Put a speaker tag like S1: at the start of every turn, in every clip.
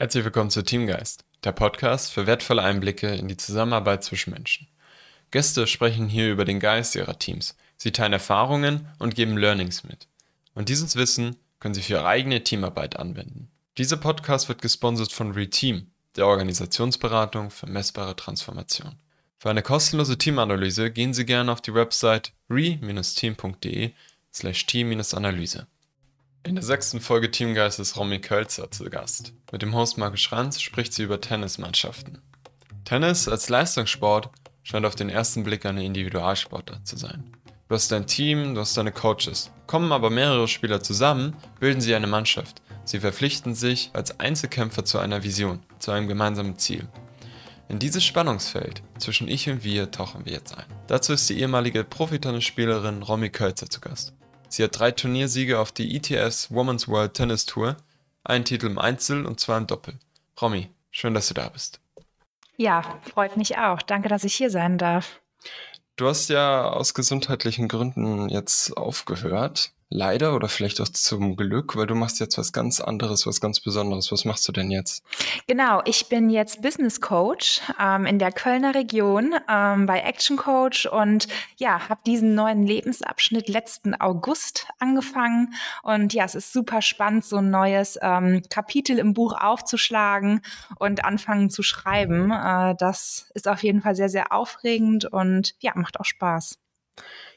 S1: Herzlich willkommen zu Teamgeist, der Podcast für wertvolle Einblicke in die Zusammenarbeit zwischen Menschen. Gäste sprechen hier über den Geist ihrer Teams. Sie teilen Erfahrungen und geben Learnings mit. Und dieses Wissen können Sie für Ihre eigene Teamarbeit anwenden. Dieser Podcast wird gesponsert von Reteam, der Organisationsberatung für messbare Transformation. Für eine kostenlose Teamanalyse gehen Sie gerne auf die Website re-team.de slash team-analyse. In der sechsten Folge Teamgeist ist Romy Kölzer zu Gast. Mit dem Host Markus Schranz spricht sie über Tennismannschaften. Tennis als Leistungssport scheint auf den ersten Blick eine Individualsportart zu sein. Du hast dein Team, du hast deine Coaches. Kommen aber mehrere Spieler zusammen, bilden sie eine Mannschaft. Sie verpflichten sich als Einzelkämpfer zu einer Vision, zu einem gemeinsamen Ziel. In dieses Spannungsfeld zwischen Ich und Wir tauchen wir jetzt ein. Dazu ist die ehemalige Profitennisspielerin Romy Kölzer zu Gast. Sie hat drei Turniersiege auf die ETS Women's World Tennis Tour, einen Titel im Einzel und zwei im Doppel. Romy, schön, dass du da bist.
S2: Ja, freut mich auch. Danke, dass ich hier sein darf.
S1: Du hast ja aus gesundheitlichen Gründen jetzt aufgehört leider oder vielleicht auch zum Glück, weil du machst jetzt was ganz anderes, was ganz Besonderes. Was machst du denn jetzt?
S2: Genau, ich bin jetzt Business Coach ähm, in der Kölner Region ähm, bei Action Coach und ja, habe diesen neuen Lebensabschnitt letzten August angefangen und ja, es ist super spannend, so ein neues ähm, Kapitel im Buch aufzuschlagen und anfangen zu schreiben. Äh, das ist auf jeden Fall sehr, sehr aufregend und ja, macht auch Spaß.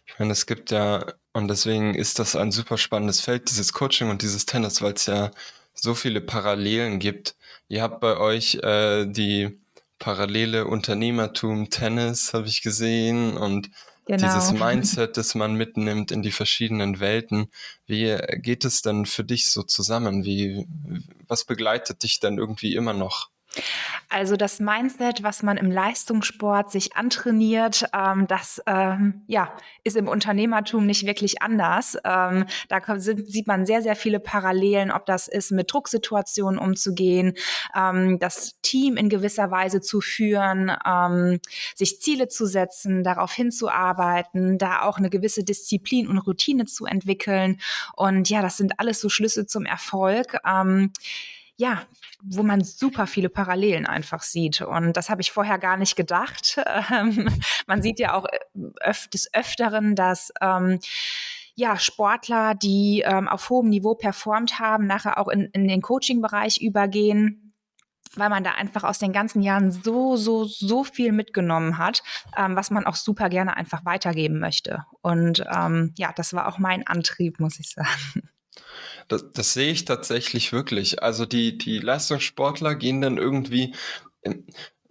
S1: Ich meine, es gibt ja, und deswegen ist das ein super spannendes Feld, dieses Coaching und dieses Tennis, weil es ja so viele Parallelen gibt. Ihr habt bei euch äh, die parallele Unternehmertum Tennis, habe ich gesehen, und genau. dieses Mindset, das man mitnimmt in die verschiedenen Welten. Wie geht es denn für dich so zusammen? Wie, was begleitet dich denn irgendwie immer noch?
S2: Also das Mindset, was man im Leistungssport sich antrainiert, ähm, das ähm, ja, ist im Unternehmertum nicht wirklich anders. Ähm, da sind, sieht man sehr, sehr viele Parallelen, ob das ist, mit Drucksituationen umzugehen, ähm, das Team in gewisser Weise zu führen, ähm, sich Ziele zu setzen, darauf hinzuarbeiten, da auch eine gewisse Disziplin und Routine zu entwickeln. Und ja, das sind alles so Schlüsse zum Erfolg. Ja, wo man super viele Parallelen einfach sieht. Und das habe ich vorher gar nicht gedacht. Ähm, man sieht ja auch äh, öf des Öfteren, dass ähm, ja, Sportler, die ähm, auf hohem Niveau performt haben, nachher auch in, in den Coaching-Bereich übergehen, weil man da einfach aus den ganzen Jahren so, so, so viel mitgenommen hat, ähm, was man auch super gerne einfach weitergeben möchte. Und ähm, ja, das war auch mein Antrieb, muss ich sagen.
S1: Das, das sehe ich tatsächlich wirklich. Also die, die Leistungssportler gehen dann irgendwie.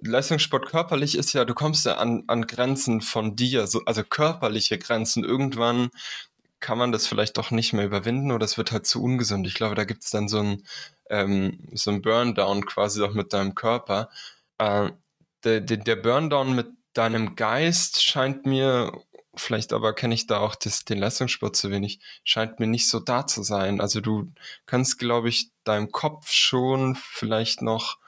S1: Leistungssport körperlich ist ja, du kommst ja an, an Grenzen von dir, so, also körperliche Grenzen. Irgendwann kann man das vielleicht doch nicht mehr überwinden oder es wird halt zu ungesund. Ich glaube, da gibt es dann so ein, ähm, so ein Burndown quasi auch mit deinem Körper. Äh, der, der, der Burndown mit deinem Geist scheint mir vielleicht aber kenne ich da auch das, den Leistungssport zu wenig, scheint mir nicht so da zu sein. Also du kannst, glaube ich, deinem Kopf schon vielleicht noch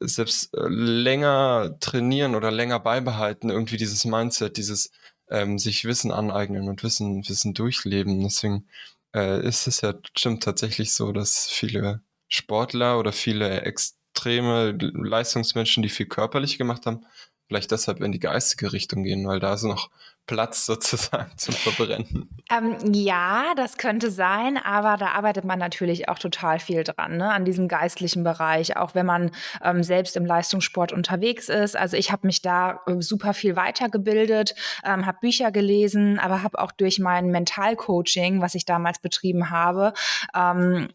S1: selbst äh, länger trainieren oder länger beibehalten, irgendwie dieses Mindset, dieses ähm, sich Wissen aneignen und Wissen, Wissen durchleben. Deswegen äh, ist es ja stimmt tatsächlich so, dass viele Sportler oder viele extreme Leistungsmenschen, die viel körperlich gemacht haben, vielleicht deshalb in die geistige Richtung gehen, weil da ist noch Platz sozusagen zum Verbrennen.
S2: Ähm, ja, das könnte sein, aber da arbeitet man natürlich auch total viel dran, ne, an diesem geistlichen Bereich, auch wenn man ähm, selbst im Leistungssport unterwegs ist. Also ich habe mich da äh, super viel weitergebildet, ähm, habe Bücher gelesen, aber habe auch durch mein Mentalcoaching, was ich damals betrieben habe, ähm,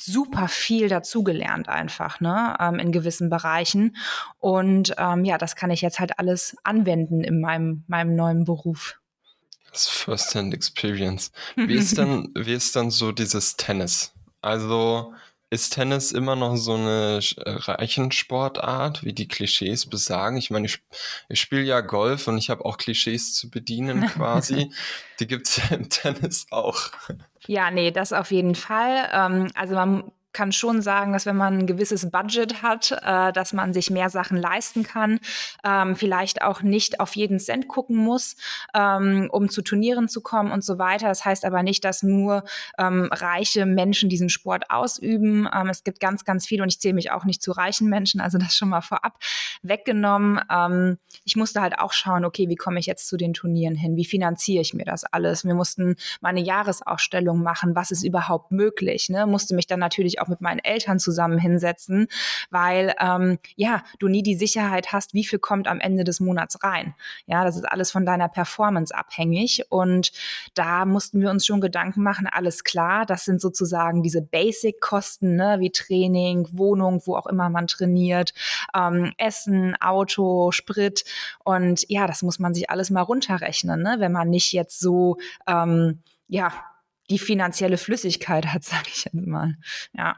S2: super viel dazugelernt einfach, ne, ähm, in gewissen Bereichen. Und ähm, ja, das kann ich jetzt halt alles anwenden in meinem, meinem neuen Beruf.
S1: Das First-Hand Experience. Wie ist dann, wie ist dann so dieses Tennis? Also, ist Tennis immer noch so eine äh, Reichensportart, wie die Klischees besagen? Ich meine, ich, ich spiele ja Golf und ich habe auch Klischees zu bedienen quasi. die gibt es ja im Tennis auch.
S2: Ja, nee, das auf jeden Fall. Ähm, also man kann schon sagen, dass wenn man ein gewisses Budget hat, äh, dass man sich mehr Sachen leisten kann, ähm, vielleicht auch nicht auf jeden Cent gucken muss, ähm, um zu Turnieren zu kommen und so weiter. Das heißt aber nicht, dass nur ähm, reiche Menschen diesen Sport ausüben. Ähm, es gibt ganz, ganz viele und ich zähle mich auch nicht zu reichen Menschen, also das schon mal vorab weggenommen. Ähm, ich musste halt auch schauen, okay, wie komme ich jetzt zu den Turnieren hin? Wie finanziere ich mir das alles? Wir mussten mal eine Jahresausstellung machen. Was ist überhaupt möglich? Ne? Musste mich dann natürlich auch mit meinen Eltern zusammen hinsetzen, weil ähm, ja, du nie die Sicherheit hast, wie viel kommt am Ende des Monats rein. Ja, das ist alles von deiner Performance abhängig. Und da mussten wir uns schon Gedanken machen, alles klar, das sind sozusagen diese Basic-Kosten, ne, wie Training, Wohnung, wo auch immer man trainiert, ähm, Essen, Auto, Sprit. Und ja, das muss man sich alles mal runterrechnen, ne, wenn man nicht jetzt so ähm, ja, die finanzielle Flüssigkeit hat, sage ich jetzt mal. Ja.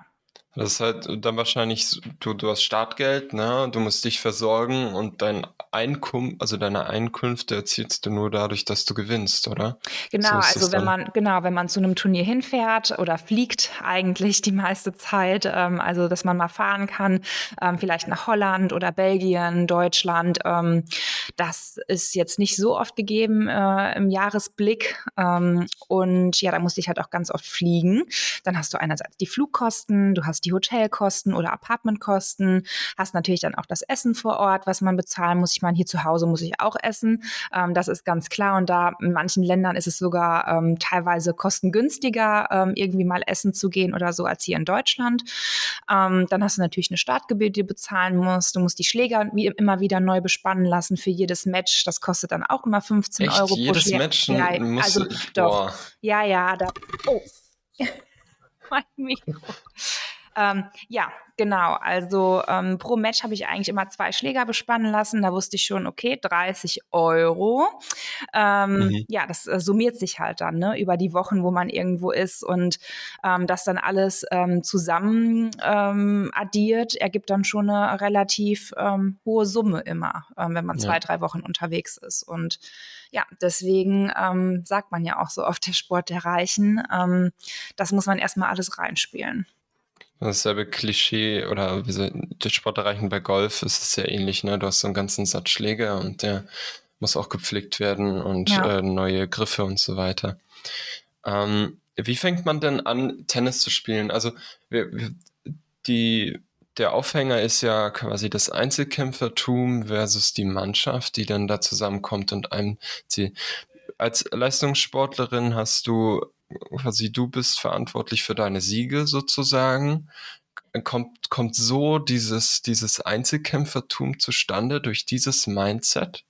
S1: Das ist halt dann wahrscheinlich, du, du hast Startgeld, ne? Du musst dich versorgen und dein Einkommen, also deine Einkünfte erzielst du nur dadurch, dass du gewinnst, oder?
S2: Genau, so also wenn man, genau, wenn man zu einem Turnier hinfährt oder fliegt eigentlich die meiste Zeit, ähm, also dass man mal fahren kann, ähm, vielleicht nach Holland oder Belgien, Deutschland, ähm, das ist jetzt nicht so oft gegeben äh, im Jahresblick. Ähm, und ja, da musste ich halt auch ganz oft fliegen. Dann hast du einerseits die Flugkosten, du hast hast die Hotelkosten oder Apartmentkosten, hast natürlich dann auch das Essen vor Ort, was man bezahlen muss. Ich meine, hier zu Hause muss ich auch essen. Ähm, das ist ganz klar. Und da in manchen Ländern ist es sogar ähm, teilweise kostengünstiger, ähm, irgendwie mal essen zu gehen oder so, als hier in Deutschland. Ähm, dann hast du natürlich eine Startgebühr, die du bezahlen musst. Du musst die Schläger wie immer wieder neu bespannen lassen für jedes Match. Das kostet dann auch immer 15
S1: Echt?
S2: Euro
S1: jedes pro Schläger. Match
S2: ja, also doch. Boah. Ja, ja, da. Oh. mein Mikro. Ähm, ja, genau. Also ähm, pro Match habe ich eigentlich immer zwei Schläger bespannen lassen. Da wusste ich schon, okay, 30 Euro. Ähm, mhm. Ja, das äh, summiert sich halt dann ne, über die Wochen, wo man irgendwo ist und ähm, das dann alles ähm, zusammen ähm, addiert, ergibt dann schon eine relativ hohe Summe immer, wenn man zwei, ja. drei Wochen unterwegs ist. Und ja, deswegen sagt man ja auch so oft der Sport der Reichen. das muss man erstmal alles reinspielen.
S1: Dasselbe Klischee oder wie so, Sport erreichen bei Golf ist es sehr ähnlich, ne? Du hast so einen ganzen Satz Schläge und der muss auch gepflegt werden und ja. äh, neue Griffe und so weiter. Ähm, wie fängt man denn an, Tennis zu spielen? Also wir, wir, die, der Aufhänger ist ja quasi das Einzelkämpfertum versus die Mannschaft, die dann da zusammenkommt und einem Ziel. Als Leistungssportlerin hast du quasi du bist verantwortlich für deine Siege sozusagen. Kommt, kommt so dieses, dieses Einzelkämpfertum zustande durch dieses Mindset?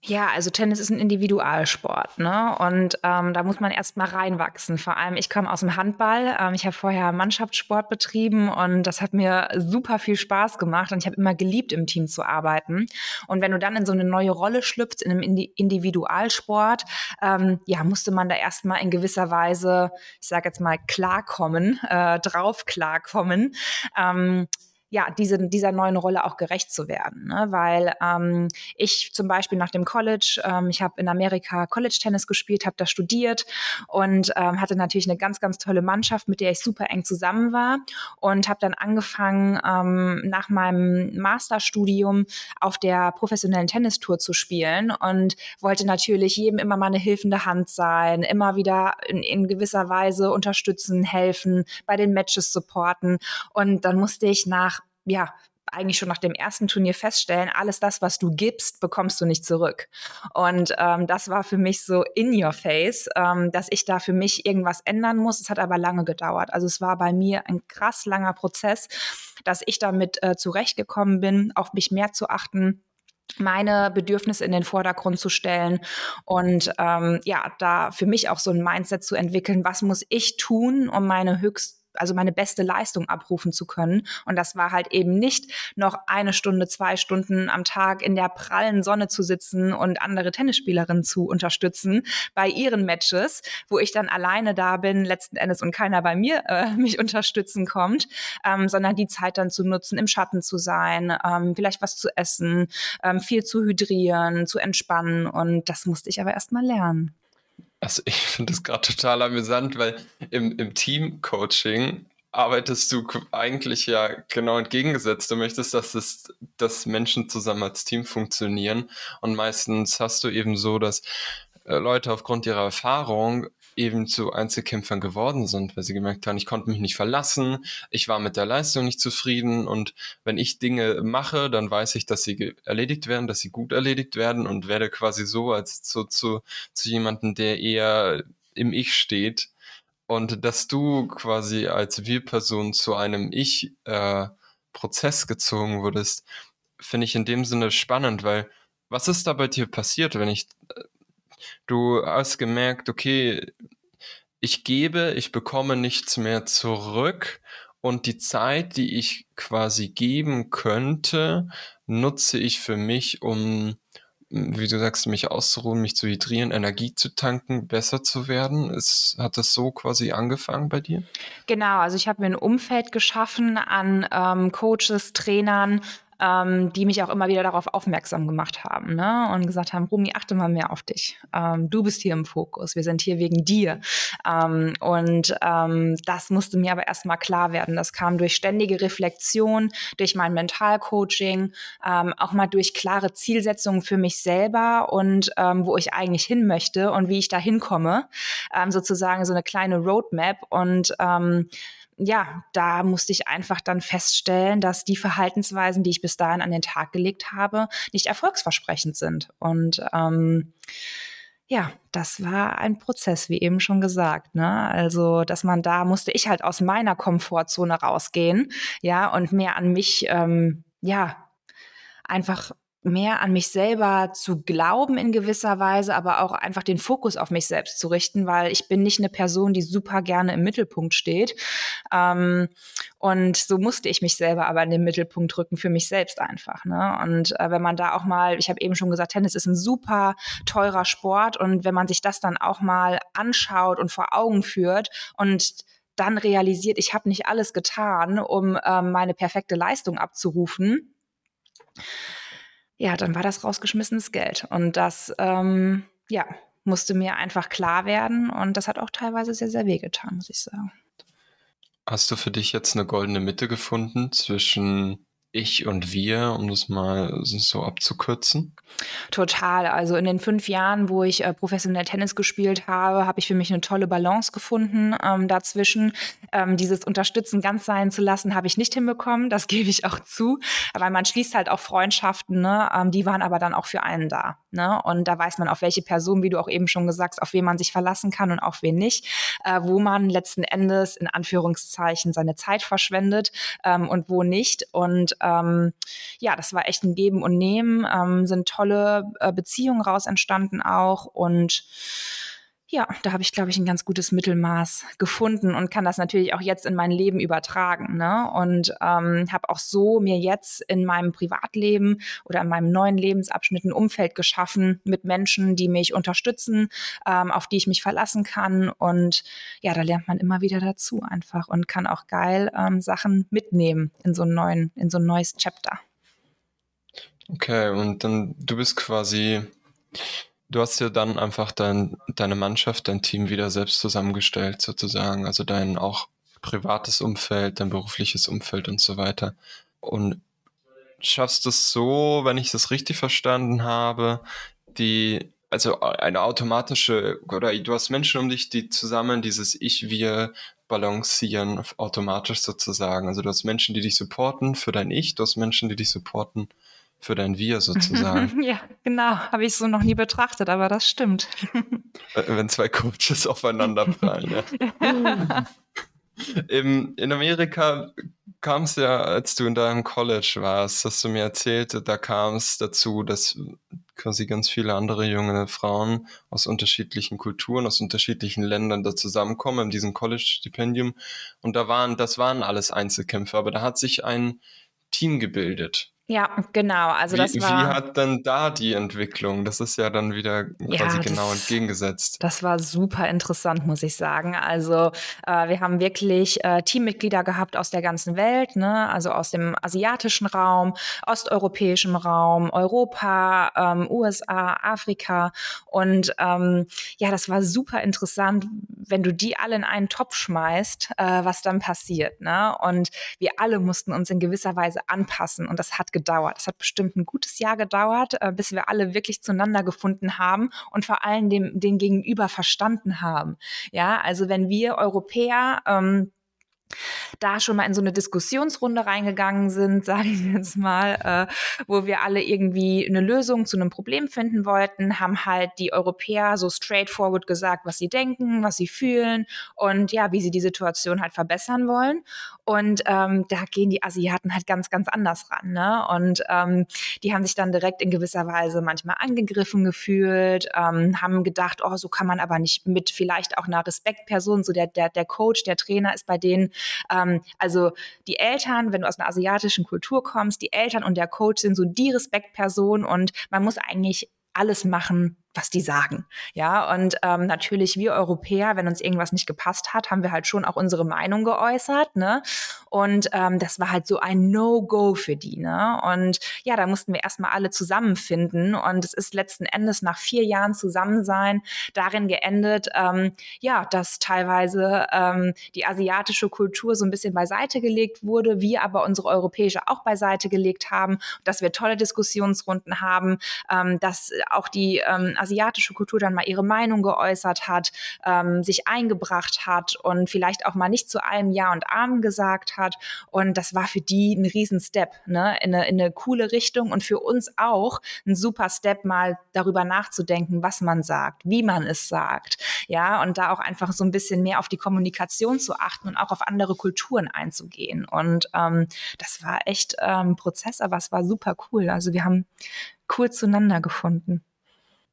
S2: Ja, also Tennis ist ein Individualsport, ne? Und ähm, da muss man erst mal reinwachsen. Vor allem, ich komme aus dem Handball. Ähm, ich habe vorher Mannschaftssport betrieben und das hat mir super viel Spaß gemacht und ich habe immer geliebt, im Team zu arbeiten. Und wenn du dann in so eine neue Rolle schlüpfst, in einem Indi Individualsport, ähm, ja, musste man da erst mal in gewisser Weise, ich sage jetzt mal, klarkommen, äh, drauf klarkommen. Ähm, ja, diese, dieser neuen Rolle auch gerecht zu werden. Ne? Weil ähm, ich zum Beispiel nach dem College, ähm, ich habe in Amerika College-Tennis gespielt, habe da studiert und ähm, hatte natürlich eine ganz, ganz tolle Mannschaft, mit der ich super eng zusammen war und habe dann angefangen, ähm, nach meinem Masterstudium auf der professionellen Tennistour zu spielen und wollte natürlich jedem immer mal eine hilfende Hand sein, immer wieder in, in gewisser Weise unterstützen, helfen, bei den Matches supporten. Und dann musste ich nach ja, eigentlich schon nach dem ersten Turnier feststellen, alles das, was du gibst, bekommst du nicht zurück. Und ähm, das war für mich so in your face, ähm, dass ich da für mich irgendwas ändern muss. Es hat aber lange gedauert. Also es war bei mir ein krass langer Prozess, dass ich damit äh, zurechtgekommen bin, auf mich mehr zu achten meine Bedürfnisse in den Vordergrund zu stellen und ähm, ja, da für mich auch so ein Mindset zu entwickeln, was muss ich tun, um meine höchst also meine beste Leistung abrufen zu können. Und das war halt eben nicht noch eine Stunde, zwei Stunden am Tag in der prallen Sonne zu sitzen und andere Tennisspielerinnen zu unterstützen bei ihren Matches, wo ich dann alleine da bin, letzten Endes und keiner bei mir äh, mich unterstützen kommt, ähm, sondern die Zeit dann zu nutzen, im Schatten zu sein, ähm, vielleicht was zu essen, ähm, viel zu hydrieren, zu entspannen. Und das musste ich aber erst mal lernen.
S1: Also ich finde das gerade total amüsant, weil im, im Team-Coaching arbeitest du eigentlich ja genau entgegengesetzt. Du möchtest, dass, es, dass Menschen zusammen als Team funktionieren. Und meistens hast du eben so, dass äh, Leute aufgrund ihrer Erfahrung eben zu Einzelkämpfern geworden sind, weil sie gemerkt haben, ich konnte mich nicht verlassen, ich war mit der Leistung nicht zufrieden und wenn ich Dinge mache, dann weiß ich, dass sie erledigt werden, dass sie gut erledigt werden und werde quasi so als zu, zu, zu jemandem, der eher im Ich steht. Und dass du quasi als Wir-Person zu einem Ich-Prozess äh, gezogen wurdest, finde ich in dem Sinne spannend, weil was ist da bei dir passiert, wenn ich äh, Du hast gemerkt, okay, ich gebe, ich bekomme nichts mehr zurück und die Zeit, die ich quasi geben könnte, nutze ich für mich, um, wie du sagst, mich auszuruhen, mich zu hydrieren, Energie zu tanken, besser zu werden. Ist, hat das so quasi angefangen bei dir?
S2: Genau, also ich habe mir ein Umfeld geschaffen an ähm, Coaches, Trainern, ähm, die mich auch immer wieder darauf aufmerksam gemacht haben ne? und gesagt haben, Rumi, achte mal mehr auf dich. Ähm, du bist hier im Fokus, wir sind hier wegen dir. Ähm, und ähm, das musste mir aber erstmal klar werden. Das kam durch ständige Reflexion, durch mein Mentalcoaching, ähm, auch mal durch klare Zielsetzungen für mich selber und ähm, wo ich eigentlich hin möchte und wie ich da hinkomme. sozusagen so eine kleine Roadmap und ja, da musste ich einfach dann feststellen, dass die Verhaltensweisen, die ich bis dahin an den Tag gelegt habe, nicht erfolgsversprechend sind. Und ähm, ja, das war ein Prozess, wie eben schon gesagt. Ne? Also, dass man da musste ich halt aus meiner Komfortzone rausgehen, ja, und mehr an mich, ähm, ja, einfach mehr an mich selber zu glauben in gewisser Weise, aber auch einfach den Fokus auf mich selbst zu richten, weil ich bin nicht eine Person, die super gerne im Mittelpunkt steht. Ähm, und so musste ich mich selber aber in den Mittelpunkt rücken für mich selbst einfach. Ne? Und äh, wenn man da auch mal, ich habe eben schon gesagt, Tennis ist ein super teurer Sport und wenn man sich das dann auch mal anschaut und vor Augen führt und dann realisiert, ich habe nicht alles getan, um ähm, meine perfekte Leistung abzurufen, ja, dann war das rausgeschmissenes Geld. Und das, ähm, ja, musste mir einfach klar werden. Und das hat auch teilweise sehr, sehr wehgetan, muss ich sagen.
S1: Hast du für dich jetzt eine goldene Mitte gefunden zwischen ich und wir, um das mal so abzukürzen?
S2: Total. Also in den fünf Jahren, wo ich äh, professionell Tennis gespielt habe, habe ich für mich eine tolle Balance gefunden. Ähm, dazwischen ähm, dieses Unterstützen ganz sein zu lassen, habe ich nicht hinbekommen. Das gebe ich auch zu. Aber man schließt halt auch Freundschaften, ne? Ähm, die waren aber dann auch für einen da. Ne? Und da weiß man, auf welche Person, wie du auch eben schon gesagt hast, auf wen man sich verlassen kann und auf wen nicht, äh, wo man letzten Endes in Anführungszeichen seine Zeit verschwendet ähm, und wo nicht. Und ähm, ja, das war echt ein Geben und Nehmen, ähm, sind tolle äh, Beziehungen raus entstanden auch und ja, da habe ich, glaube ich, ein ganz gutes Mittelmaß gefunden und kann das natürlich auch jetzt in mein Leben übertragen. Ne? Und ähm, habe auch so mir jetzt in meinem Privatleben oder in meinem neuen Lebensabschnitt ein Umfeld geschaffen mit Menschen, die mich unterstützen, ähm, auf die ich mich verlassen kann. Und ja, da lernt man immer wieder dazu einfach und kann auch geil ähm, Sachen mitnehmen in so einen neuen, in so ein neues Chapter.
S1: Okay, und dann du bist quasi Du hast ja dann einfach dein, deine Mannschaft, dein Team wieder selbst zusammengestellt, sozusagen. Also dein auch privates Umfeld, dein berufliches Umfeld und so weiter. Und schaffst es so, wenn ich das richtig verstanden habe, die, also eine automatische, oder du hast Menschen um dich, die zusammen dieses Ich-Wir balancieren, automatisch sozusagen. Also du hast Menschen, die dich supporten für dein Ich, du hast Menschen, die dich supporten für dein Wir sozusagen.
S2: ja, genau. Habe ich so noch nie betrachtet, aber das stimmt.
S1: Wenn zwei Coaches aufeinander prallen. Ja. Im, in Amerika kam es ja, als du in deinem College warst, hast du mir erzählt, da kam es dazu, dass quasi ganz viele andere junge Frauen aus unterschiedlichen Kulturen, aus unterschiedlichen Ländern da zusammenkommen in diesem College-Stipendium. Und da waren, das waren alles Einzelkämpfer, aber da hat sich ein Team gebildet
S2: Ja, genau. Also
S1: Wie,
S2: das
S1: wie
S2: war.
S1: hat denn da die Entwicklung? Das ist ja dann wieder quasi
S2: Ja,
S1: genau
S2: das,
S1: entgegengesetzt.
S2: das war super interessant, muss ich sagen. Also äh, wir haben wirklich äh, Teammitglieder gehabt aus der ganzen Welt, ne? also aus dem asiatischen Raum, osteuropäischen Raum, Europa, ähm, USA, Afrika. Und ähm, ja, das war super interessant, wenn du die alle in einen Topf schmeißt, äh, was dann passiert. Ne? Und wir alle mussten uns in gewisser Weise anpassen. Und das hat gedauert. Es hat bestimmt ein gutes Jahr gedauert, äh, bis wir alle wirklich zueinander gefunden haben und vor allem dem, den Gegenüber verstanden haben. Ja, also wenn wir Europäer ähm, da schon mal in so eine Diskussionsrunde reingegangen sind, sage ich jetzt mal, äh, wo wir alle irgendwie eine Lösung zu einem Problem finden wollten, haben halt die Europäer so straightforward gesagt, was sie denken, was sie fühlen und ja, wie sie die Situation halt verbessern wollen. Und ähm, da gehen die Asiaten halt ganz, ganz anders ran. Ne? Und ähm, die haben sich dann direkt in gewisser Weise manchmal angegriffen gefühlt, ähm, haben gedacht, oh, so kann man aber nicht mit vielleicht auch einer Respektperson, so der, der, der Coach, der Trainer ist bei denen ähm, also die Eltern, wenn du aus einer asiatischen Kultur kommst, die Eltern und der Coach sind so die Respektperson und man muss eigentlich alles machen, was die sagen. Ja, und ähm, natürlich wir Europäer, wenn uns irgendwas nicht gepasst hat, haben wir halt schon auch unsere Meinung geäußert, ne? Und ähm, das war halt so ein No-Go für die, ne? Und ja, da mussten wir erstmal alle zusammenfinden. Und es ist letzten Endes nach vier Jahren Zusammensein darin geendet, ähm, ja, dass teilweise ähm, die asiatische Kultur so ein bisschen beiseite gelegt wurde, wir aber unsere europäische auch beiseite gelegt haben, dass wir tolle Diskussionsrunden haben, ähm, dass auch die ähm, asiatische Kultur dann mal ihre Meinung geäußert hat, ähm, sich eingebracht hat und vielleicht auch mal nicht zu allem Ja und Amen gesagt hat. Und das war für die ein Riesen-Step, ne? in, eine, in eine coole Richtung und für uns auch ein super Step, mal darüber nachzudenken, was man sagt, wie man es sagt. Ja, und da auch einfach so ein bisschen mehr auf die Kommunikation zu achten und auch auf andere Kulturen einzugehen. Und ähm, das war echt ähm, ein Prozess, aber es war super cool. Also wir haben cool zueinander gefunden.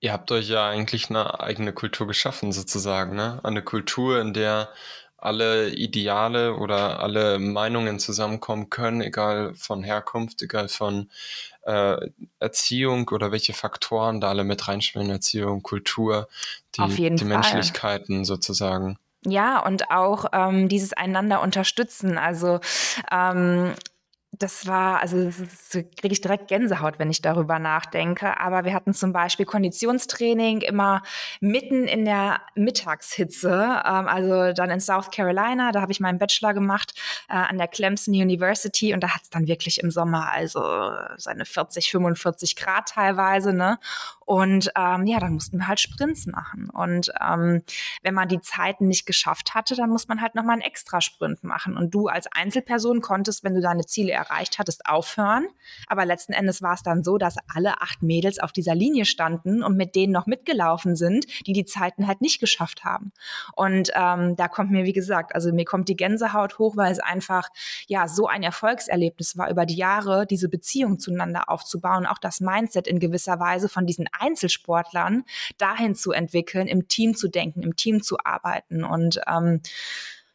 S1: Ihr habt euch ja eigentlich eine eigene Kultur geschaffen, sozusagen, ne? Eine Kultur, in der alle Ideale oder alle Meinungen zusammenkommen können, egal von Herkunft, egal von äh, Erziehung oder welche Faktoren da alle mit reinspielen, Erziehung, Kultur, die, die. Menschlichkeiten sozusagen.
S2: Ja, und auch ähm, dieses einander unterstützen. Also ähm, das war, also kriege ich direkt Gänsehaut, wenn ich darüber nachdenke. Aber wir hatten zum Beispiel Konditionstraining immer mitten in der Mittagshitze, ähm, also dann in South Carolina. Da habe ich meinen Bachelor gemacht äh, an der Clemson University und da hat es dann wirklich im Sommer also seine 40, 45 Grad teilweise. Ne? Und ähm, ja, dann mussten wir halt Sprints machen. Und ähm, wenn man die Zeiten nicht geschafft hatte, dann muss man halt nochmal einen extra Sprint machen. Und du als Einzelperson konntest, wenn du deine Ziele erreicht hattest, aufhören. Aber letzten Endes war es dann so, dass alle acht Mädels auf dieser Linie standen und mit denen noch mitgelaufen sind, die die Zeiten halt nicht geschafft haben. Und ähm, da kommt mir, wie gesagt, also mir kommt die Gänsehaut hoch, weil es einfach ja so ein Erfolgserlebnis war, über die Jahre diese Beziehung zueinander aufzubauen, auch das Mindset in gewisser Weise von diesen Einzelsportlern dahin zu entwickeln, im Team zu denken, im Team zu arbeiten. Und ähm,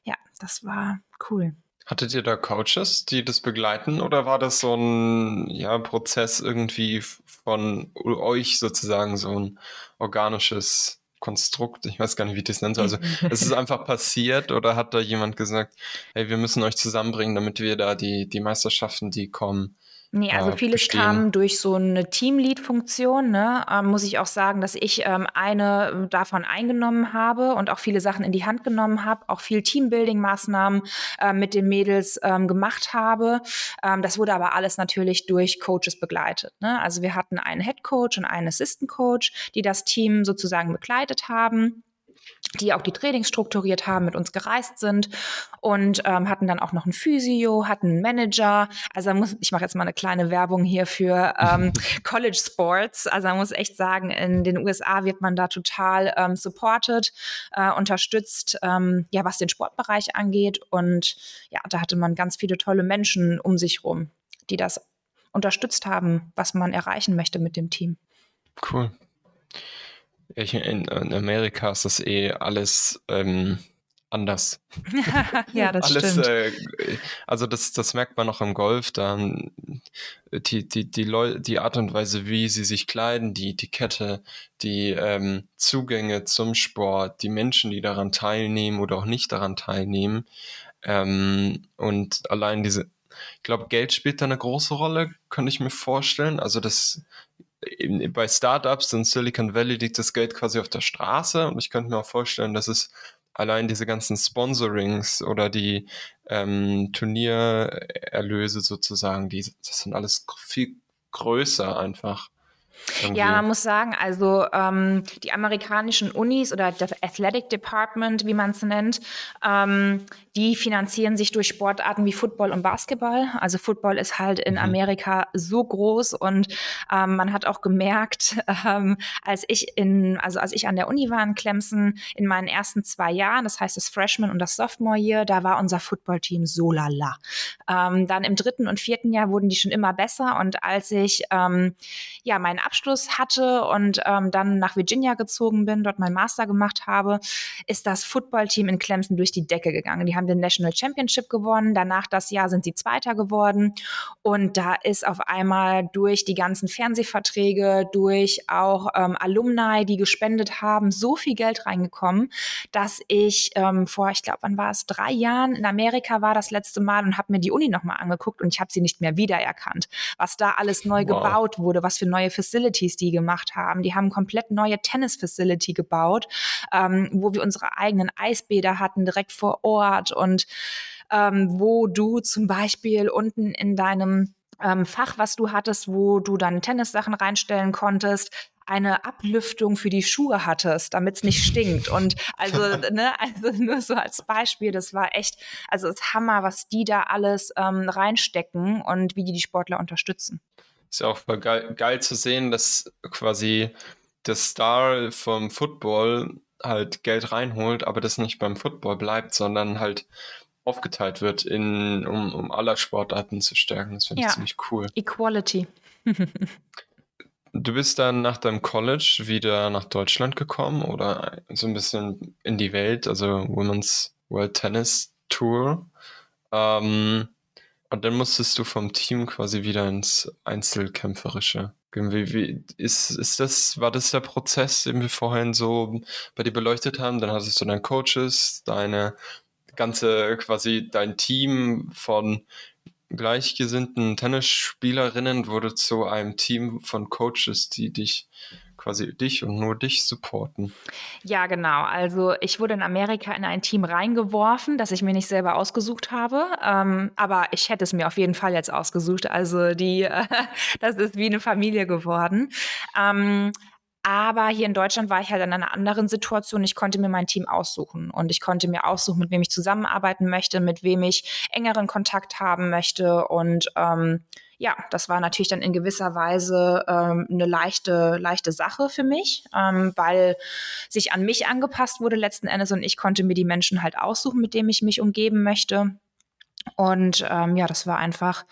S2: ja, das war cool.
S1: Hattet ihr da Coaches, die das begleiten, oder war das so ein ja, Prozess irgendwie von euch sozusagen, so ein organisches Konstrukt? Ich weiß gar nicht, wie ich das nennen soll. Also es ist einfach passiert oder hat da jemand gesagt, hey, wir müssen euch zusammenbringen, damit wir da die, die Meisterschaften, die kommen,
S2: Nee, also
S1: äh,
S2: vieles
S1: bestehen?
S2: kam durch so eine Teamlead-Funktion, ne? Ähm, muss ich auch sagen, dass ich ähm, eine davon eingenommen habe und auch viele Sachen in die Hand genommen habe, auch viel Teambuilding-Maßnahmen äh, mit den Mädels ähm, gemacht habe. Ähm, das wurde aber alles natürlich durch Coaches begleitet. Ne? Also wir hatten einen Head Coach und einen Assistant Coach, die das Team sozusagen begleitet haben die auch die Trainings strukturiert haben, mit uns gereist sind und ähm, hatten dann auch noch einen Physio, hatten einen Manager. Also muss, ich mache jetzt mal eine kleine Werbung hier für ähm, College Sports. Also man muss echt sagen, in den USA wird man da total ähm, supported, äh, unterstützt, ähm, ja, was den Sportbereich angeht. Und ja, da hatte man ganz viele tolle Menschen um sich rum, die das unterstützt haben, was man erreichen möchte mit dem Team.
S1: Cool. In, in Amerika ist das eh alles ähm, anders.
S2: ja, das
S1: Alles,
S2: stimmt.
S1: äh, also das, das merkt man auch im Golf. Da die, die, die, Leu die Art und Weise, wie sie sich kleiden, die Etikette, die ähm, Zugänge zum Sport, die Menschen, die daran teilnehmen oder auch nicht daran teilnehmen. Ähm, und allein diese, ich glaube, Geld spielt da eine große Rolle, könnte ich mir vorstellen. Also das bei Startups in Silicon Valley liegt das Geld quasi auf der Straße und ich könnte mir auch vorstellen, dass es allein diese ganzen Sponsorings oder die ähm, Turniererlöse sozusagen, die, das sind alles viel größer einfach.
S2: Irgendwie. Ja, man muss sagen, also ähm, die amerikanischen Unis oder das Athletic Department, wie man es nennt, ähm, die finanzieren sich durch Sportarten wie Football und Basketball. Also Football ist halt in mhm. Amerika so groß und ähm, man hat auch gemerkt, ähm, als ich in, also als ich an der Uni war in Clemson in meinen ersten zwei Jahren, das heißt das Freshman und das Sophomore Year, da war unser Footballteam so lala. Ähm, dann im dritten und vierten Jahr wurden die schon immer besser und als ich ähm, ja meinen Abschluss hatte und ähm, dann nach Virginia gezogen bin, dort mein Master gemacht habe, ist das Footballteam in Clemson durch die Decke gegangen. Die haben den National Championship gewonnen. Danach das Jahr sind sie Zweiter geworden. Und da ist auf einmal durch die ganzen Fernsehverträge, durch auch ähm, Alumni, die gespendet haben, so viel Geld reingekommen, dass ich ähm, vor, ich glaube, wann war es, drei Jahren in Amerika war das letzte Mal und habe mir die Uni nochmal angeguckt und ich habe sie nicht mehr wiedererkannt. Was da alles neu wow. gebaut wurde, was für neue Facilities die gemacht haben. Die haben komplett neue Tennis-Facility gebaut, ähm, wo wir unsere eigenen Eisbäder hatten, direkt vor Ort und ähm, wo du zum Beispiel unten in deinem ähm, Fach, was du hattest, wo du dann Tennissachen reinstellen konntest, eine Ablüftung für die Schuhe hattest, damit es nicht stinkt. Und also, ne, also nur so als Beispiel, das war echt, also es ist Hammer, was die da alles ähm, reinstecken und wie die die Sportler unterstützen.
S1: Ist ja auch geil, geil zu sehen, dass quasi der Star vom Football halt Geld reinholt, aber das nicht beim Football bleibt, sondern halt aufgeteilt wird, in, um, um aller Sportarten zu stärken. Das finde ich ja. ziemlich cool.
S2: Equality.
S1: du bist dann nach deinem College wieder nach Deutschland gekommen oder so ein bisschen in die Welt, also Women's World Tennis Tour. Ähm, und dann musstest du vom Team quasi wieder ins Einzelkämpferische wie, wie, ist, ist das, war das der Prozess, den wir vorhin so bei dir beleuchtet haben? Dann hattest du deine Coaches, deine ganze, quasi dein Team von gleichgesinnten Tennisspielerinnen wurde zu einem Team von Coaches, die dich quasi dich und nur dich supporten.
S2: Ja, genau. Also ich wurde in Amerika in ein Team reingeworfen, das ich mir nicht selber ausgesucht habe. Ähm, aber ich hätte es mir auf jeden Fall jetzt ausgesucht. Also die, äh, das ist wie eine Familie geworden. Ähm, aber hier in Deutschland war ich halt in einer anderen Situation. Ich konnte mir mein Team aussuchen und ich konnte mir aussuchen, mit wem ich zusammenarbeiten möchte, mit wem ich engeren Kontakt haben möchte und ähm, ja, das war natürlich dann in gewisser Weise ähm, eine leichte, leichte Sache für mich, ähm, weil sich an mich angepasst wurde letzten Endes und ich konnte mir die Menschen halt aussuchen, mit denen ich mich umgeben möchte. Und ähm, ja, das war einfach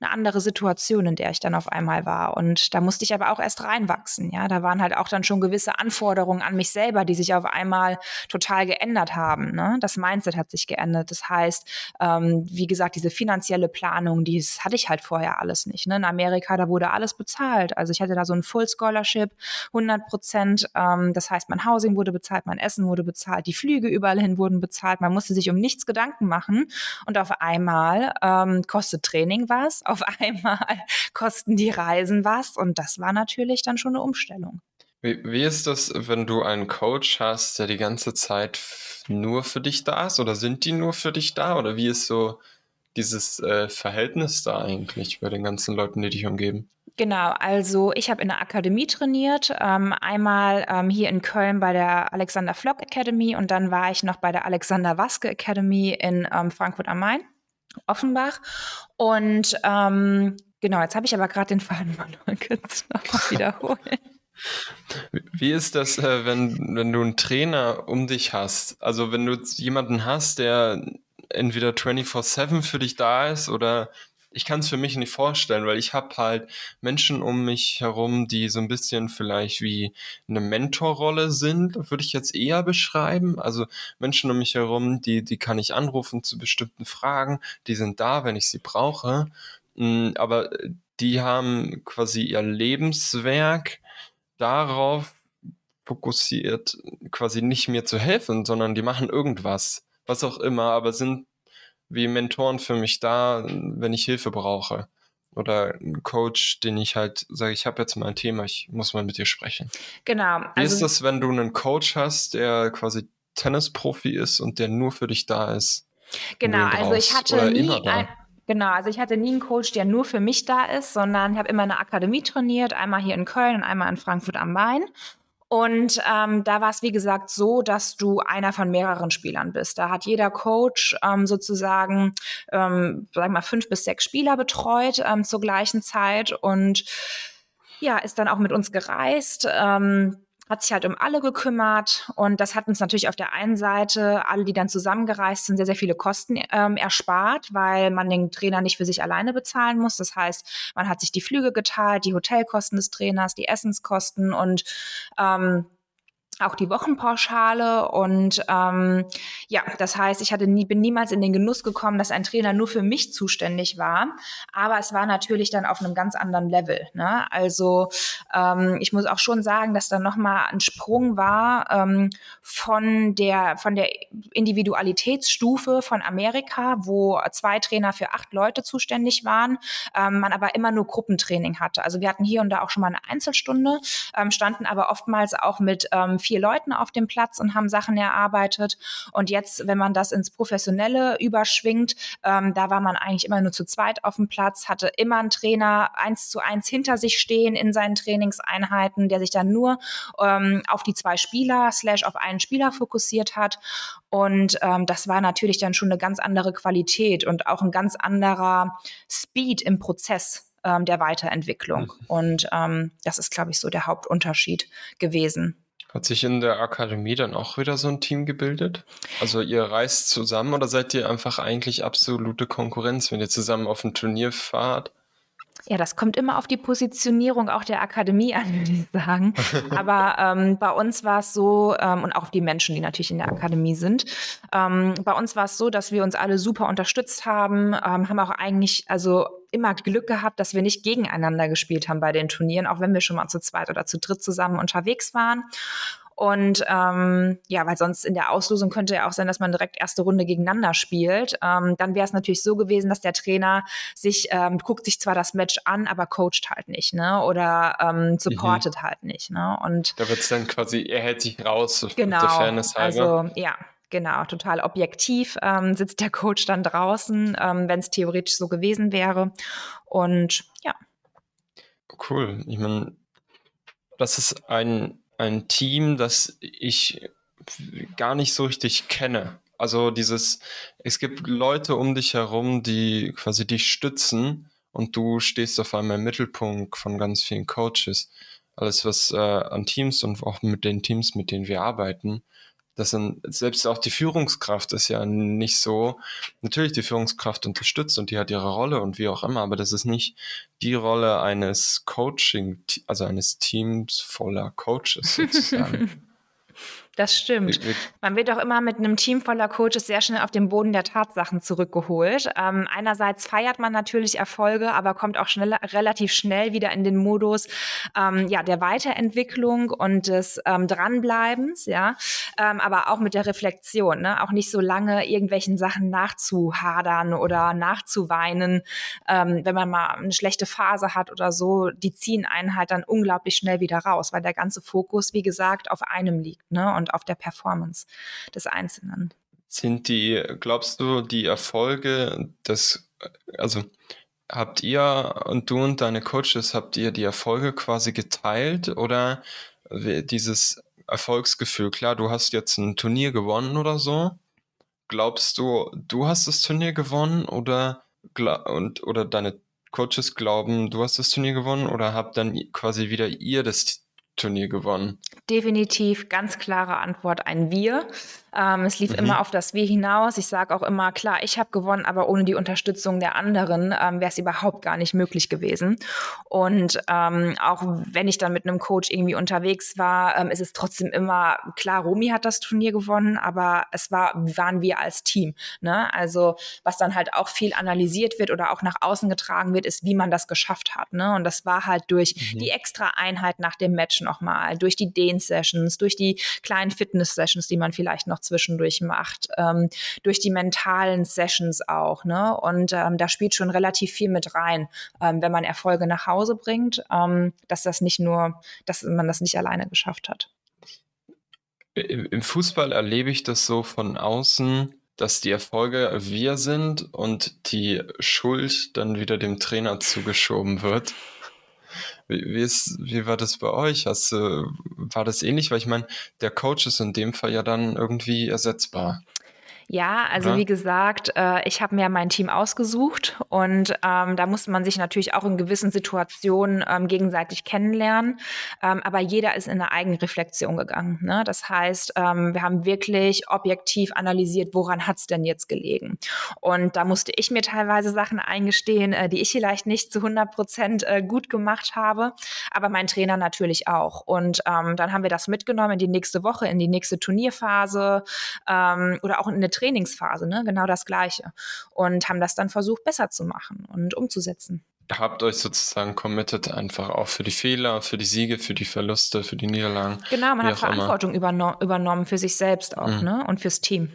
S2: eine andere Situation, in der ich dann auf einmal war. Und da musste ich aber auch erst reinwachsen. Ja, da waren halt auch dann schon gewisse Anforderungen an mich selber, die sich auf einmal total geändert haben. Ne? Das Mindset hat sich geändert. Das heißt, ähm, wie gesagt, diese finanzielle Planung, die hatte ich halt vorher alles nicht. Ne? In Amerika, da wurde alles bezahlt. Also ich hatte da so ein Full Scholarship, 100 Prozent. Ähm, das heißt, mein Housing wurde bezahlt, mein Essen wurde bezahlt, die Flüge überall hin wurden bezahlt. Man musste sich um nichts Gedanken machen. Und auf einmal ähm, kostet Training was auf einmal kosten die Reisen was und das war natürlich dann schon eine Umstellung.
S1: Wie, wie ist das, wenn du einen Coach hast, der die ganze Zeit nur für dich da ist oder sind die nur für dich da oder wie ist so dieses äh, Verhältnis da eigentlich bei den ganzen Leuten, die dich umgeben?
S2: Genau, also ich habe in der Akademie trainiert, ähm, einmal ähm, hier in Köln bei der Alexander Flock Academy und dann war ich noch bei der Alexander Waske Academy in ähm, Frankfurt am Main. Offenbach. Und ähm, genau, jetzt habe ich aber gerade den Faden mal kurz nochmal wiederholen.
S1: Wie ist das, äh, wenn, wenn du einen Trainer um dich hast? Also wenn du jemanden hast, der entweder 24-7 für dich da ist oder ich kann es für mich nicht vorstellen, weil ich habe halt Menschen um mich herum, die so ein bisschen vielleicht wie eine Mentorrolle sind, würde ich jetzt eher beschreiben. Also Menschen um mich herum, die, die kann ich anrufen zu bestimmten Fragen, die sind da, wenn ich sie brauche. Mm, aber die haben quasi ihr Lebenswerk darauf fokussiert, quasi nicht mir zu helfen, sondern die machen irgendwas, was auch immer, aber sind wie Mentoren für mich da, wenn ich Hilfe brauche. Oder ein Coach, den ich halt sage, ich habe jetzt mal ein Thema, ich muss mal mit dir sprechen.
S2: Genau.
S1: Wie also, ist das, wenn du einen Coach hast, der quasi Tennisprofi ist und der nur für dich da ist?
S2: Genau, also ich hatte nie ein, Genau, also ich hatte nie einen Coach, der nur für mich da ist, sondern ich habe immer eine Akademie trainiert, einmal hier in Köln und einmal in Frankfurt am Main. Und ähm, da war es, wie gesagt, so, dass du einer von mehreren Spielern bist. Da hat jeder Coach ähm, sozusagen, ähm, sagen wir mal, fünf bis sechs Spieler betreut ähm, zur gleichen Zeit und ja, ist dann auch mit uns gereist. Ähm, hat sich halt um alle gekümmert und das hat uns natürlich auf der einen Seite, alle, die dann zusammengereist sind, sehr, sehr viele Kosten ähm, erspart, weil man den Trainer nicht für sich alleine bezahlen muss. Das heißt, man hat sich die Flüge geteilt, die Hotelkosten des Trainers, die Essenskosten und ähm, auch die Wochenpauschale und ähm, ja, das heißt, ich hatte nie, bin niemals in den Genuss gekommen, dass ein Trainer nur für mich zuständig war, aber es war natürlich dann auf einem ganz anderen Level. Ne? Also ähm, ich muss auch schon sagen, dass da noch mal ein Sprung war ähm, von der von der Individualitätsstufe von Amerika, wo zwei Trainer für acht Leute zuständig waren, ähm, man aber immer nur Gruppentraining hatte. Also wir hatten hier und da auch schon mal eine Einzelstunde, ähm, standen aber oftmals auch mit ähm, vier Leuten auf dem Platz und haben Sachen erarbeitet. Und jetzt, wenn man das ins Professionelle überschwingt, ähm, da war man eigentlich immer nur zu zweit auf dem Platz, hatte immer einen Trainer eins zu eins hinter sich stehen in seinen Trainingseinheiten, der sich dann nur ähm, auf die zwei Spieler slash auf einen Spieler fokussiert hat. Und ähm, das war natürlich dann schon eine ganz andere Qualität und auch ein ganz anderer Speed im Prozess ähm, der Weiterentwicklung. Mhm. Und ähm, das ist, glaube ich, so der Hauptunterschied gewesen.
S1: Hat sich in der Akademie dann auch wieder so ein Team gebildet? Also ihr reist zusammen oder seid ihr einfach eigentlich absolute Konkurrenz, wenn ihr zusammen auf ein Turnier fahrt?
S2: Ja, das kommt immer auf die Positionierung auch der Akademie an, würde ich sagen. Aber ähm, bei uns war es so, ähm, und auch auf die Menschen, die natürlich in der Akademie sind, ähm, bei uns war es so, dass wir uns alle super unterstützt haben, ähm, haben auch eigentlich, also immer Glück gehabt, dass wir nicht gegeneinander gespielt haben bei den Turnieren, auch wenn wir schon mal zu zweit oder zu dritt zusammen unterwegs waren. Und ähm, ja, weil sonst in der Auslosung könnte ja auch sein, dass man direkt erste Runde gegeneinander spielt. Ähm, dann wäre es natürlich so gewesen, dass der Trainer sich ähm, guckt sich zwar das Match an, aber coacht halt nicht, ne? Oder ähm, supportet mhm. halt nicht, ne? Und
S1: da wird es dann quasi, er hält sich raus,
S2: genau, der Fairness halber. Also ja, Genau, total objektiv ähm, sitzt der Coach dann draußen, ähm, wenn es theoretisch so gewesen wäre. Und ja.
S1: Cool. Ich meine, das ist ein, ein Team, das ich gar nicht so richtig kenne. Also dieses, es gibt Leute um dich herum, die quasi dich stützen und du stehst auf einmal im Mittelpunkt von ganz vielen Coaches. Alles, was äh, an Teams und auch mit den Teams, mit denen wir arbeiten, das sind, selbst auch die Führungskraft ist ja nicht so, natürlich die Führungskraft unterstützt und die hat ihre Rolle und wie auch immer, aber das ist nicht die Rolle eines Coaching, also eines Teams voller Coaches sozusagen.
S2: Das stimmt. Man wird auch immer mit einem Team voller Coaches sehr schnell auf den Boden der Tatsachen zurückgeholt. Ähm, einerseits feiert man natürlich Erfolge, aber kommt auch schnell, relativ schnell wieder in den Modus ähm, ja, der Weiterentwicklung und des ähm, Dranbleibens, ja, ähm, aber auch mit der Reflexion, ne? auch nicht so lange irgendwelchen Sachen nachzuhadern oder nachzuweinen, ähm, wenn man mal eine schlechte Phase hat oder so. Die ziehen einen halt dann unglaublich schnell wieder raus, weil der ganze Fokus, wie gesagt, auf einem liegt. Ne? Und und auf der Performance des Einzelnen.
S1: Sind die, glaubst du, die Erfolge des, also habt ihr und du und deine Coaches, habt ihr die Erfolge quasi geteilt oder dieses Erfolgsgefühl? Klar, du hast jetzt ein Turnier gewonnen oder so. Glaubst du, du hast das Turnier gewonnen oder, und, oder deine Coaches glauben, du hast das Turnier gewonnen oder habt dann quasi wieder ihr das Turnier gewonnen?
S2: Definitiv ganz klare Antwort ein Wir. Ähm, es lief mhm. immer auf das Wir hinaus. Ich sage auch immer, klar, ich habe gewonnen, aber ohne die Unterstützung der anderen ähm, wäre es überhaupt gar nicht möglich gewesen. Und ähm, auch wenn ich dann mit einem Coach irgendwie unterwegs war, ähm, ist es trotzdem immer, klar, Romy hat das Turnier gewonnen, aber es war, waren wir als Team. Ne? Also was dann halt auch viel analysiert wird oder auch nach außen getragen wird, ist, wie man das geschafft hat. Ne? Und das war halt durch mhm. die extra Einheit nach dem Match nochmal, durch die Dehn-Sessions, durch die kleinen Fitness-Sessions, die man vielleicht noch zwischendurch macht, ähm, durch die mentalen Sessions auch. Ne? Und ähm, da spielt schon relativ viel mit rein, ähm, wenn man Erfolge nach Hause bringt, ähm, dass das nicht nur, dass man das nicht alleine geschafft hat.
S1: Im Fußball erlebe ich das so von außen, dass die Erfolge wir sind und die Schuld dann wieder dem Trainer zugeschoben wird. Wie, wie, ist, wie war das bei euch? Hast, äh, war das ähnlich? Weil ich meine, der Coach ist in dem Fall ja dann irgendwie ersetzbar.
S2: Ja, also Oder? wie gesagt, äh, ich habe mir mein Team ausgesucht und ähm, da muss man sich natürlich auch in gewissen Situationen ähm, gegenseitig kennenlernen. Ähm, aber jeder ist in eine Eigenreflexion gegangen. Ne? Das heißt, ähm, wir haben wirklich objektiv analysiert, woran hat's denn jetzt gelegen. Und da musste ich mir teilweise Sachen eingestehen, äh, die ich vielleicht nicht zu 100 Prozent äh, gut gemacht habe, aber mein Trainer natürlich auch. Und ähm, dann haben wir das mitgenommen in die nächste Woche, in die nächste Turnierphase ähm, oder auch in eine Trainingsphase, ne? genau das Gleiche. Und haben das dann versucht, besser zu machen und umzusetzen.
S1: Ihr habt euch sozusagen committed einfach auch für die Fehler, für die Siege, für die Verluste, für die Niederlagen.
S2: Genau, man hat Verantwortung überno übernommen für sich selbst auch mhm. ne? und fürs Team.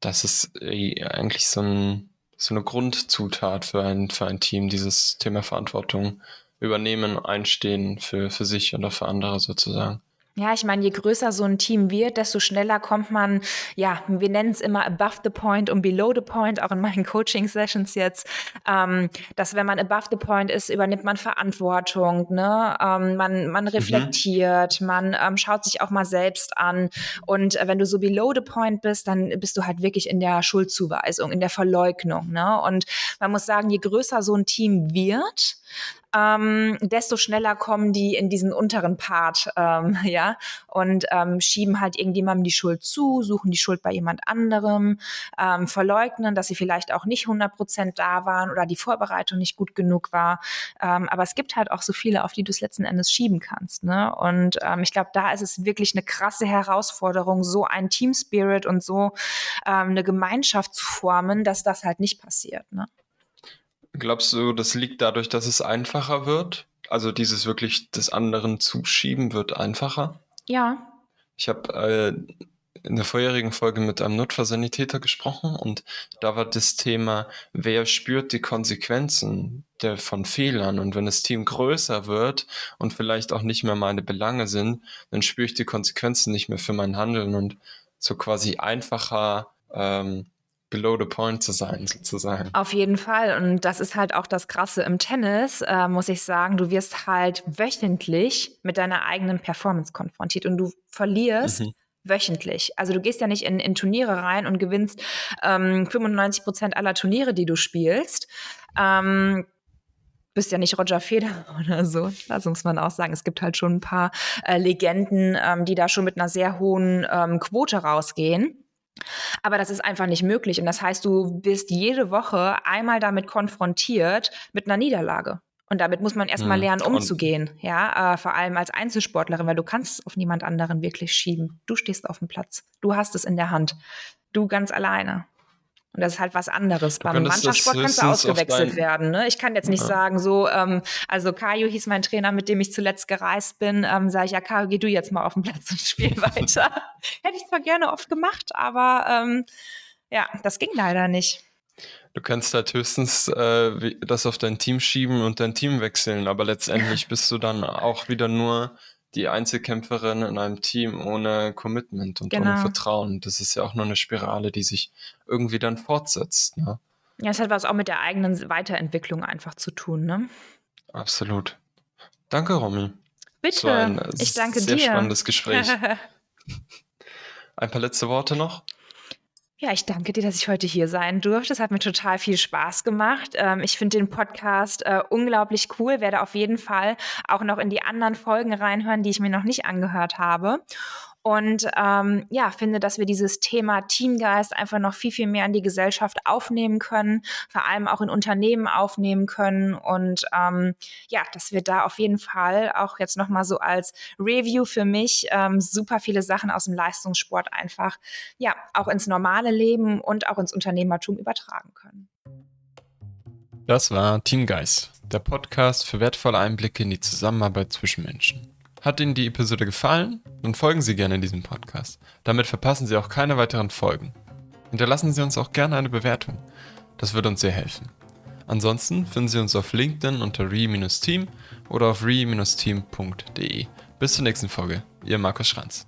S1: Das ist äh, eigentlich so, ein, so eine Grundzutat für ein, für ein Team, dieses Thema Verantwortung übernehmen, einstehen für, für sich und auch für andere sozusagen.
S2: Ja, ich meine, je größer so ein Team wird, desto schneller kommt man, ja, wir nennen es immer above the point und below the point, auch in meinen Coaching-Sessions jetzt, ähm, dass wenn man above the point ist, übernimmt man Verantwortung, ne? Ähm, man, man mhm. reflektiert, mhm. man ähm, schaut sich auch mal selbst an. Und äh, wenn du so below the point bist, dann bist du halt wirklich in der Schuldzuweisung, in der Verleugnung. Ne? Und man muss sagen, je größer so ein Team wird, ähm, desto schneller kommen die in diesen unteren Part, ähm, ja, und ähm, schieben halt irgendjemandem die Schuld zu, suchen die Schuld bei jemand anderem, ähm, verleugnen, dass sie vielleicht auch nicht 100 Prozent da waren oder die Vorbereitung nicht gut genug war. Ähm, aber es gibt halt auch so viele, auf die du es letzten Endes schieben kannst. Ne? Und ähm, ich glaube, da ist es wirklich eine krasse Herausforderung, so ein Team Spirit und so ähm, eine Gemeinschaft zu formen, dass das halt nicht passiert. Ne?
S1: Glaubst du, das liegt dadurch, dass es einfacher wird? Also dieses wirklich des anderen Zuschieben wird einfacher?
S2: Ja.
S1: Ich habe äh, in der vorherigen Folge mit einem Notfallsanitäter gesprochen und da war das Thema, wer spürt die Konsequenzen der, von Fehlern und wenn das Team größer wird und vielleicht auch nicht mehr meine Belange sind, dann spüre ich die Konsequenzen nicht mehr für mein Handeln und so quasi einfacher ähm, below the point zu sein, sozusagen.
S2: Auf jeden Fall. Und das ist halt auch das Krasse im Tennis, äh, muss ich sagen. Du wirst halt wöchentlich mit deiner eigenen Performance konfrontiert und du verlierst. Mhm wöchentlich. Also du gehst ja nicht in, in Turniere rein und gewinnst ähm, 95 Prozent aller Turniere, die du spielst. Ähm, bist ja nicht Roger Federer oder so. Das muss man auch sagen. Es gibt halt schon ein paar äh, Legenden, ähm, die da schon mit einer sehr hohen ähm, Quote rausgehen. Aber das ist einfach nicht möglich. Und das heißt, du bist jede Woche einmal damit konfrontiert mit einer Niederlage. Und damit muss man erstmal hm. lernen, umzugehen. Ja, äh, vor allem als Einzelsportlerin, weil du kannst es auf niemand anderen wirklich schieben. Du stehst auf dem Platz. Du hast es in der Hand. Du ganz alleine. Und das ist halt was anderes. Du Beim Mannschaftssport kannst du ausgewechselt werden. Ne? Ich kann jetzt nicht ja. sagen, so, ähm, also Kajo hieß mein Trainer, mit dem ich zuletzt gereist bin, ähm, sage ich, ja, Kajo, geh du jetzt mal auf den Platz und spiel weiter. Hätte ich zwar gerne oft gemacht, aber ähm, ja, das ging leider nicht.
S1: Du kannst halt höchstens äh, das auf dein Team schieben und dein Team wechseln, aber letztendlich bist du dann auch wieder nur die Einzelkämpferin in einem Team ohne Commitment und genau. ohne Vertrauen. Das ist ja auch nur eine Spirale, die sich irgendwie dann fortsetzt. Ne?
S2: Ja, es hat was auch mit der eigenen Weiterentwicklung einfach zu tun, ne?
S1: Absolut. Danke, Romy.
S2: Bitte. ich danke
S1: sehr
S2: dir.
S1: spannendes Gespräch. ein paar letzte Worte noch?
S2: Ja, ich danke dir, dass ich heute hier sein durfte. Es hat mir total viel Spaß gemacht. Ähm, ich finde den Podcast äh, unglaublich cool, werde auf jeden Fall auch noch in die anderen Folgen reinhören, die ich mir noch nicht angehört habe. Und ähm, ja, finde, dass wir dieses Thema Teamgeist einfach noch viel, viel mehr in die Gesellschaft aufnehmen können, vor allem auch in Unternehmen aufnehmen können. Und ähm, ja, dass wir da auf jeden Fall auch jetzt nochmal so als Review für mich ähm, super viele Sachen aus dem Leistungssport einfach ja auch ins normale Leben und auch ins Unternehmertum übertragen können.
S1: Das war Teamgeist, der Podcast für wertvolle Einblicke in die Zusammenarbeit zwischen Menschen. Hat Ihnen die Episode gefallen? Dann folgen Sie gerne diesem Podcast. Damit verpassen Sie auch keine weiteren Folgen. Hinterlassen Sie uns auch gerne eine Bewertung. Das würde uns sehr helfen. Ansonsten finden Sie uns auf LinkedIn unter re-team oder auf re-team.de. Bis zur nächsten Folge. Ihr Markus Schranz.